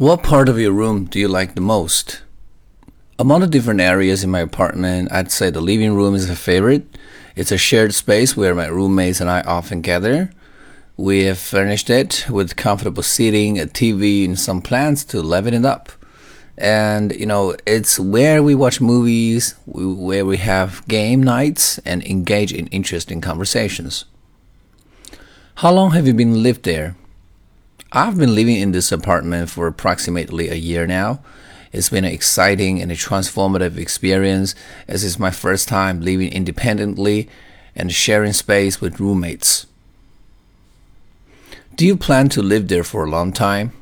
What part of your room do you like the most? Among the different areas in my apartment, I'd say the living room is a favorite. It's a shared space where my roommates and I often gather. We have furnished it with comfortable seating, a TV, and some plants to liven it up. And, you know, it's where we watch movies, where we have game nights, and engage in interesting conversations. How long have you been lived there? I've been living in this apartment for approximately a year now. It's been an exciting and a transformative experience as it's my first time living independently and sharing space with roommates. Do you plan to live there for a long time?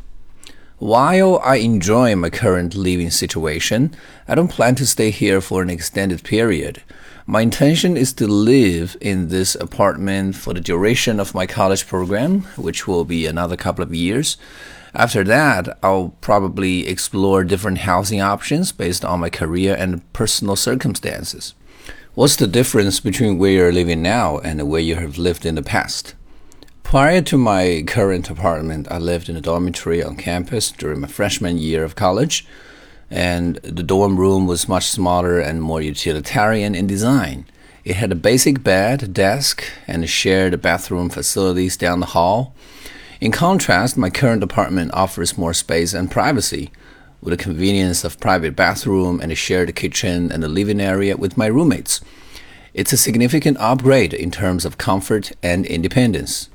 While I enjoy my current living situation, I don't plan to stay here for an extended period. My intention is to live in this apartment for the duration of my college program, which will be another couple of years. After that, I'll probably explore different housing options based on my career and personal circumstances. What's the difference between where you're living now and where you have lived in the past? Prior to my current apartment, I lived in a dormitory on campus during my freshman year of college and the dorm room was much smaller and more utilitarian in design. It had a basic bed, desk, and shared bathroom facilities down the hall. In contrast, my current apartment offers more space and privacy, with the convenience of private bathroom and a shared kitchen and a living area with my roommates. It's a significant upgrade in terms of comfort and independence.